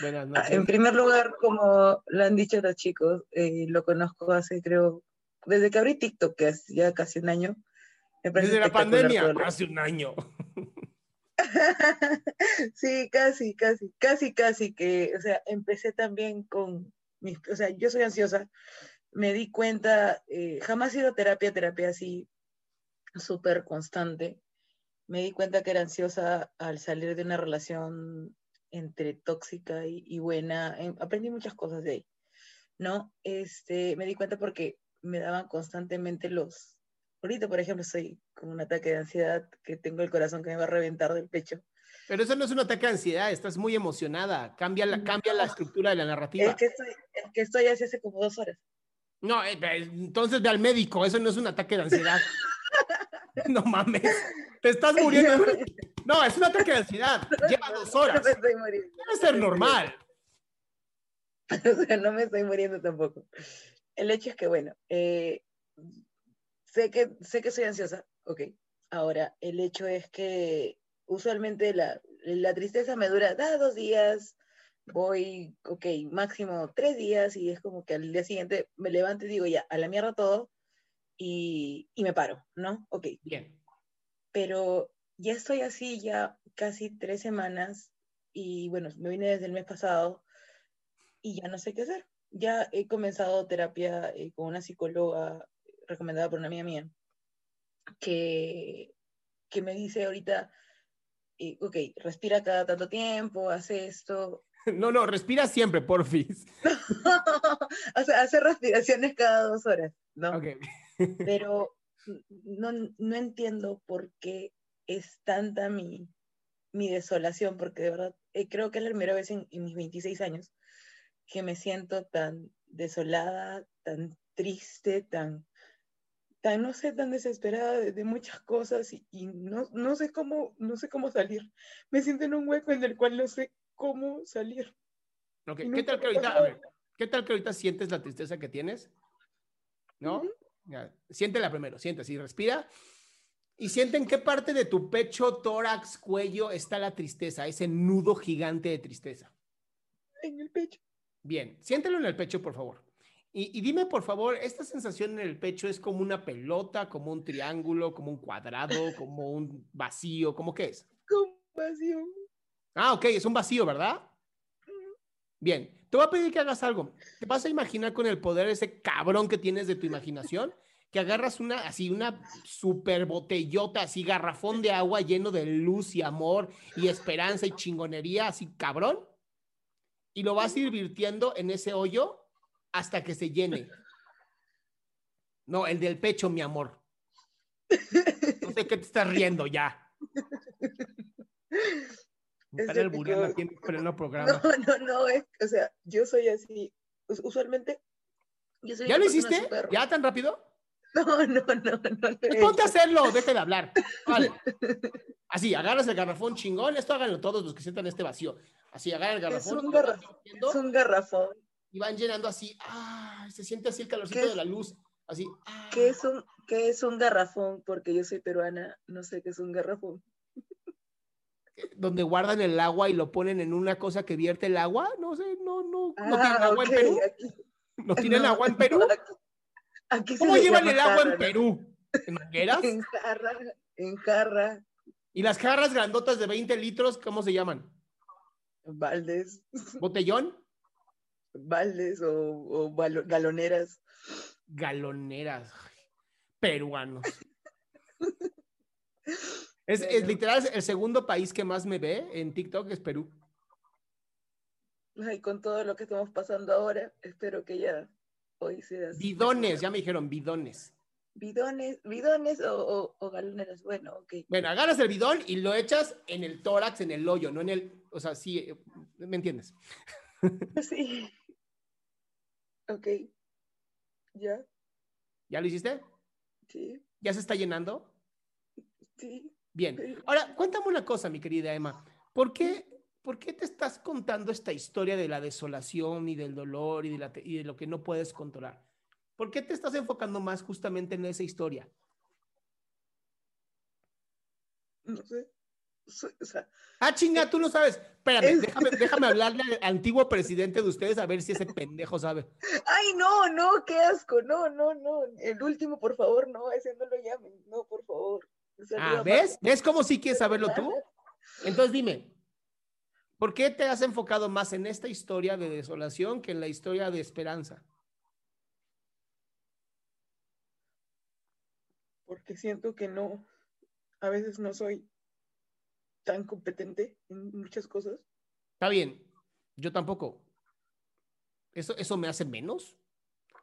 Buenas Ah, noches. En primer lugar, como lo han dicho los chicos, eh, lo conozco hace, creo, desde que abrí TikTok, que es ya casi un año. Desde la pandemia, hace un año. sí, casi, casi, casi, casi que, o sea, empecé también con mis, o sea, yo soy ansiosa, me di cuenta, eh, jamás he ido a terapia, terapia así súper constante, me di cuenta que era ansiosa al salir de una relación entre tóxica y, y buena, em, aprendí muchas cosas de ahí, ¿no? Este, me di cuenta porque me daban constantemente los, ahorita por ejemplo estoy con un ataque de ansiedad que tengo el corazón que me va a reventar del pecho. Pero eso no es un ataque de ansiedad, estás muy emocionada. Cambia la, cambia la estructura de la narrativa. Es que estoy, es que estoy así hace como dos horas. No, eh, entonces ve al médico, eso no es un ataque de ansiedad. no mames, te estás muriendo. No, es un ataque de ansiedad. Lleva dos No horas. me estoy muriendo. Debe ser normal. O sea, no me estoy muriendo tampoco. El hecho es que, bueno, eh, sé, que, sé que soy ansiosa, ok. Ahora, el hecho es que usualmente la, la tristeza me dura da dos días, voy, ok, máximo tres días y es como que al día siguiente me levanto y digo ya, a la mierda todo y, y me paro, ¿no? Ok, Bien. pero ya estoy así ya casi tres semanas y bueno, me vine desde el mes pasado y ya no sé qué hacer. Ya he comenzado terapia eh, con una psicóloga recomendada por una amiga mía que, que me dice ahorita, eh, ok, respira cada tanto tiempo, hace esto, No, no, respira siempre, porfis. o sea, hace respiraciones cada dos horas, ¿no? Ok. pero no, no entiendo por qué es tanta mi, mi desolación, porque de verdad eh, creo que es la primera vez en, en mis 26 años que me siento tan desolada, tan triste, tan, tan no sé, tan desesperada de, de muchas cosas y, y no, no, sé cómo, no sé cómo salir. Me siento en un hueco en el cual no sé cómo salir. Ok, Y ¿Qué tal que ahorita, a pasado. ver, qué tal que ahorita sientes la tristeza que tienes? ¿No? Ya, Siéntela primero, siente así, respira. Y siente en qué parte de tu pecho, tórax, cuello está la tristeza, ese nudo gigante de tristeza. En el pecho. Bien, siéntelo en el pecho, por favor. Y, y dime, por favor, ¿esta sensación en el pecho es como una pelota, como un triángulo, como un cuadrado, como un vacío? ¿Cómo qué es? Compasión. Ah, ok, es un vacío, ¿verdad? Bien, te voy a pedir que hagas algo. Te vas a imaginar con el poder ese cabrón que tienes de tu imaginación, que agarras una, así, una super botellota, así, garrafón de agua lleno de luz y amor y esperanza y chingonería, así, cabrón, y lo vas a ir virtiendo en ese hoyo hasta que se llene. No, el del pecho, mi amor. No sé qué te estás riendo ya. Pico- aquí en pleno programa. No, no, no, es, o sea, yo soy así, us- usualmente, yo soy ¿Ya lo hiciste? ¿Ya tan rápido? No, no, no, no. Pues ponte a hacerlo, deje de hablar. Vale. Así, agarras el garrafón chingón. Esto háganlo todos los que sientan este vacío. Así, agarran el Es garrafón. un y van garrafón. Es un garrafón. Y van llenando así. Ah, se siente así el calorcito ¿Qué de es? la luz. Así. ah. ¿Qué es un, qué es un garrafón? Porque yo soy peruana, no sé qué es un garrafón. Donde guardan el agua y lo ponen en una cosa que vierte el agua. No sé, no, no. ¿No Ah, tienen agua en Perú? ¿No tienen no, agua en no, Perú? aquí- aquí ¿Cómo le llevan el agua jarra, en. Perú? ¿En mangueras? En jarra, en jarra, ¿Y las jarras grandotas de 20 litros, cómo se llaman? baldes, ¿Botellón? baldes o, galoneras. Galoneras. Peruanos. Es, literal el segundo país que más me ve en TikTok es Perú. Ay, con todo lo que estamos pasando ahora, espero que ya Bidones, ya me dijeron bidones. Bidones, bidones o, o- o galoneras. Bueno, ok. Bueno, agarras el bidón y lo echas en el tórax, en el hoyo, no en el. O sea, sí, ¿me entiendes? Sí. Ok. ¿Ya? ¿Ya lo hiciste? Sí, ¿Ya se está llenando? sí. Bien. Ahora, cuéntame una cosa, mi querida Emma. ¿Por qué, por qué te estás contando esta historia de la desolación y del dolor y de, la te- y de lo que no puedes controlar? ¿Por qué te estás enfocando más justamente en esa historia? No sé. So- O sea, Ah, chinga, tú no sabes. Espérame, Es- déjame, déjame hablarle al antiguo presidente de ustedes a ver si ese pendejo sabe. ay, no, no, qué asco. No, no, no. El último, por favor, no, ese no lo llamen. No, por favor. Ah, ¿ves? ¿Ves cómo sí quieres saberlo tú? Entonces dime, ¿por qué te has enfocado más en esta historia de desolación que en la historia de esperanza? Porque siento que no, a veces no soy tan competente en muchas cosas. Está bien, yo tampoco. ¿Eso, ¿Eso me hace menos?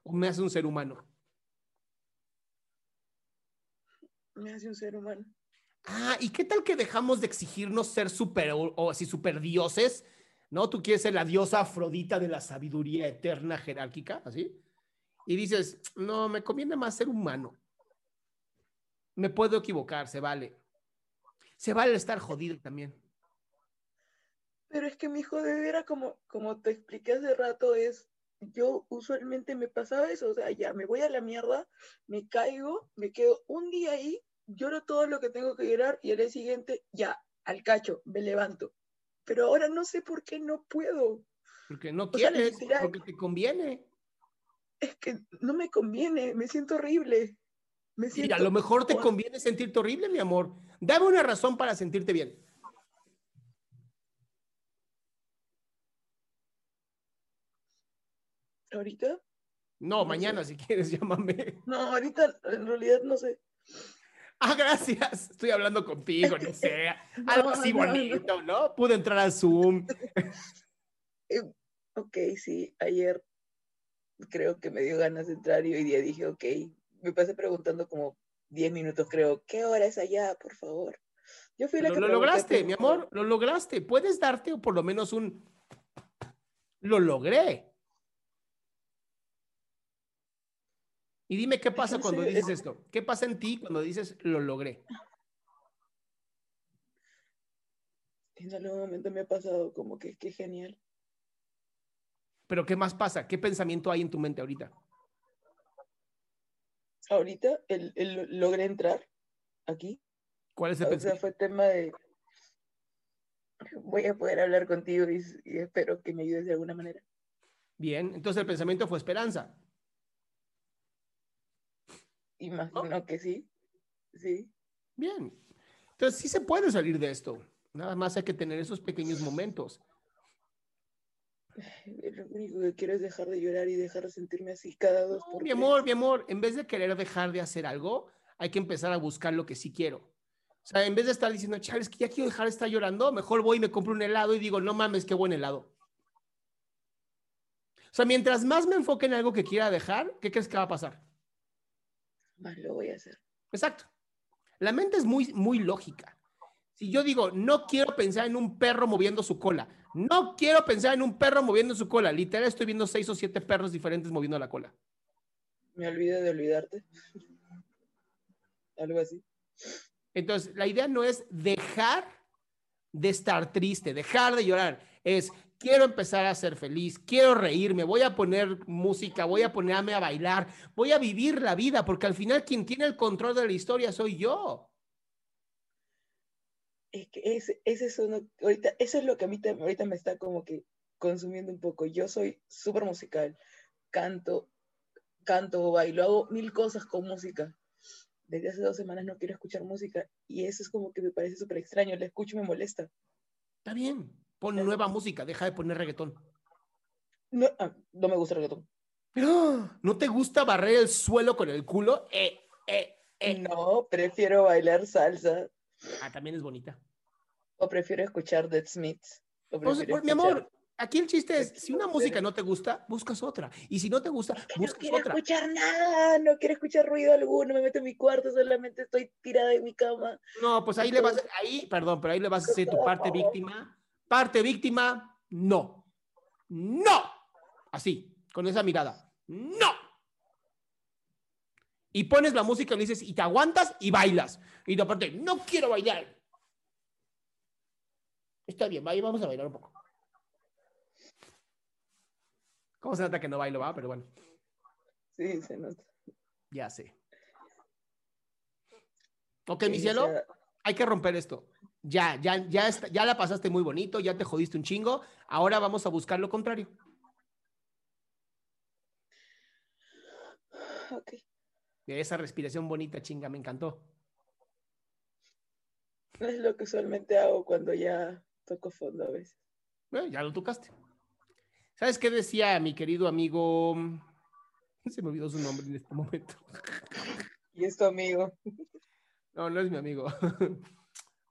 ¿O me hace un ser humano? Me hace un ser humano. Ah, ¿y qué tal que dejamos de exigirnos ser super o, así super dioses? ¿No? Tú quieres ser la diosa Afrodita de la sabiduría eterna jerárquica, así. Y dices, no, me conviene más ser humano. Me puedo equivocar, se vale. Se vale estar jodido también. Pero es que mi hijo de era como, como te expliqué hace rato, es, yo usualmente me pasaba eso, o sea, ya me voy a la mierda, me caigo, me quedo un día ahí, lloro todo lo que tengo que llorar y al día siguiente, ya, al cacho, me levanto. Pero ahora no sé por qué no puedo. Porque no O sea, quieres, porque te conviene. Es que no me conviene, me siento horrible. Me siento a lo mejor te conviene sentirte horrible, mi amor. Dame una razón para sentirte bien. ¿Ahorita? No, No mañana si quieres, llámame. No, ahorita en realidad no sé. Ah, gracias. Estoy hablando contigo, no sé. Algo así bonito, ¿no? Pude entrar al Zoom. Ok, sí, ayer creo que me dio ganas de entrar y hoy día dije, ok, me pasé preguntando como 10 minutos, creo, ¿qué hora es allá, por favor? Yo fui la Lo, que lo lograste, mi amor, lo lograste. Puedes darte o por lo menos un... Lo logré. Y dime qué pasa cuando dices es- esto. ¿Qué pasa en ti cuando dices lo logré? En algún momento me ha pasado como que qué genial. Pero ¿qué más pasa? ¿Qué pensamiento hay en tu mente ahorita? Ahorita el, el- logré entrar aquí, ¿Cuál es el o sea, pensamiento? fue tema de voy a poder hablar contigo y, y espero que me ayudes de alguna manera. Bien, entonces el pensamiento fue esperanza. Imagino que sí, sí. Bien. Entonces sí se puede salir de esto. Nada más hay que tener esos pequeños momentos. Lo único que quiero es dejar de llorar y dejar de sentirme así cada dos No, por mi tres. amor, mi amor, en vez de querer dejar de hacer algo, hay que empezar a buscar lo que sí quiero. O sea, en vez de estar diciendo, chale, es que ya quiero dejar de estar llorando, mejor voy y me compro un helado y digo, no mames, qué buen helado. O sea, mientras más me enfoque en algo que quiera dejar, ¿qué crees que va a pasar? Más lo voy a hacer. Exacto. La mente es muy, muy lógica. Si yo digo, no quiero pensar en un perro moviendo su cola, no quiero pensar en un perro moviendo su cola, literal estoy viendo seis o siete perros diferentes moviendo la cola. Me olvido de olvidarte. algo así. Entonces, la idea no es dejar de estar triste, dejar de llorar, es quiero empezar a ser feliz, quiero reírme, voy a poner música, voy a ponerme a bailar, voy a vivir la vida, porque al final quien tiene el control de la historia soy yo. Es que ese, ese es uno, ahorita, eso es lo que a mí te- ahorita me está como que consumiendo un poco. Yo soy súper musical, canto, canto, bailo, hago mil cosas con música. Desde hace dos semanas no quiero escuchar música y eso es como que me parece súper extraño. La escucho y me molesta. Está bien, pon nueva música, deja de poner reggaetón. No, ah, no me gusta el reggaetón. ¿No te gusta barrer el suelo con el culo? Eh, eh, eh. No, prefiero bailar salsa Ah, también es bonita. o prefiero escuchar Dead Smiths. o Pues, mi amor, aquí el chiste es, si una no, música no te gusta, buscas otra. Y si no te gusta, que no buscas quiero otra. escuchar nada, no quiero escuchar ruido alguno, me meto en mi cuarto, solamente estoy tirada en mi cama. No, pues ahí le vas, ahí, perdón, pero ahí le vas a hacer tu parte víctima. Parte víctima, no. No. Así, con esa mirada. No. Y pones la música y le dices, y te aguantas y bailas. Y de aparte, no quiero bailar. Está bien, ahí vamos a bailar un poco. ¿Cómo se nota que no bailo, va? Pero bueno, Sí, se nota. ya sé. Ok, mi Sí, cielo. sea, hay que romper esto. Ya, ya, ya, está- ya la pasaste muy bonito, ya te jodiste un chingo. Ahora vamos a buscar lo contrario. ok. Esa respiración bonita, chinga, me encantó. Es lo que usualmente hago cuando ya toco fondo a veces. Bueno, ya lo tocaste. ¿Sabes qué decía mi querido amigo? Se me olvidó su nombre en este momento. Y es tu amigo. No, no es mi amigo.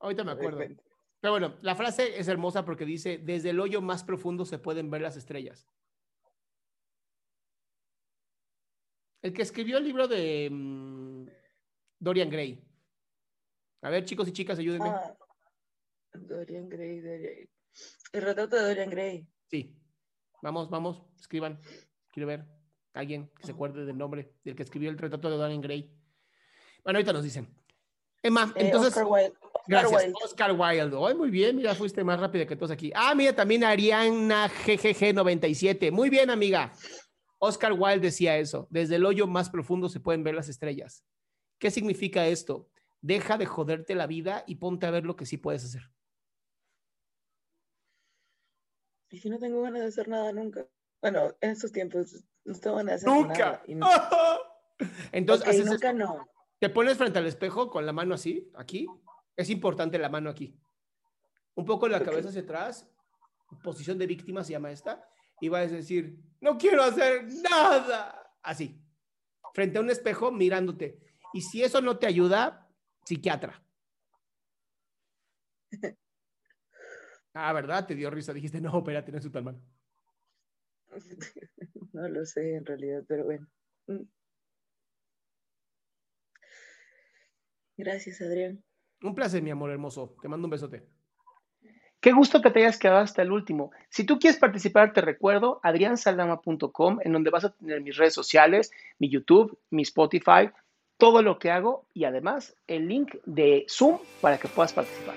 Ahorita me acuerdo. Pero bueno, la frase es hermosa porque dice, desde el hoyo más profundo se pueden ver las estrellas. El que escribió el libro de mm, Dorian Gray. A ver, chicos y chicas, ayúdenme. Ah, Dorian Gray, Dorian- El retrato de Dorian Gray. Sí. Vamos, vamos, escriban. Quiero ver a alguien que se acuerde del nombre del que escribió el retrato de Dorian Gray. Bueno, ahorita nos dicen. Emma, Eh, entonces... Oscar Wilde. Oscar Gracias, Wilde. Oscar Wilde. Ay, muy bien, mira, fuiste más rápida que todos aquí. Ah, mira, también Ariana GGG97. Muy bien, amiga. Oscar Wilde decía eso. Desde el hoyo más profundo se pueden ver las estrellas. ¿Qué significa esto? Deja de joderte la vida y ponte a ver lo que sí puedes hacer. Y si no tengo ganas de hacer nada nunca. Bueno, en estos tiempos no tengo ganas de hacer Nunca. nada. y no- Entonces, Ok, haces nunca esto. no. te pones frente al espejo con la mano así, aquí. Es importante la mano aquí. Un poco la cabeza hacia atrás. Posición de víctima se llama esta. Y vas a decir, no quiero hacer nada. Así. Frente a un espejo mirándote. Y si eso no te ayuda, psiquiatra. Ah, ¿verdad? Te dio risa. Dijiste, no, espérate, no es tan mal. No lo sé en realidad, pero bueno. Mm. Gracias, Adrián. Un placer, mi amor hermoso. Te mando un besote. Qué gusto que te hayas quedado hasta el último. Si tú quieres participar, te recuerdo adriansaldama.com, en donde vas a tener mis redes sociales, mi YouTube, mi Spotify, todo lo que hago y además el link de Zoom para que puedas participar.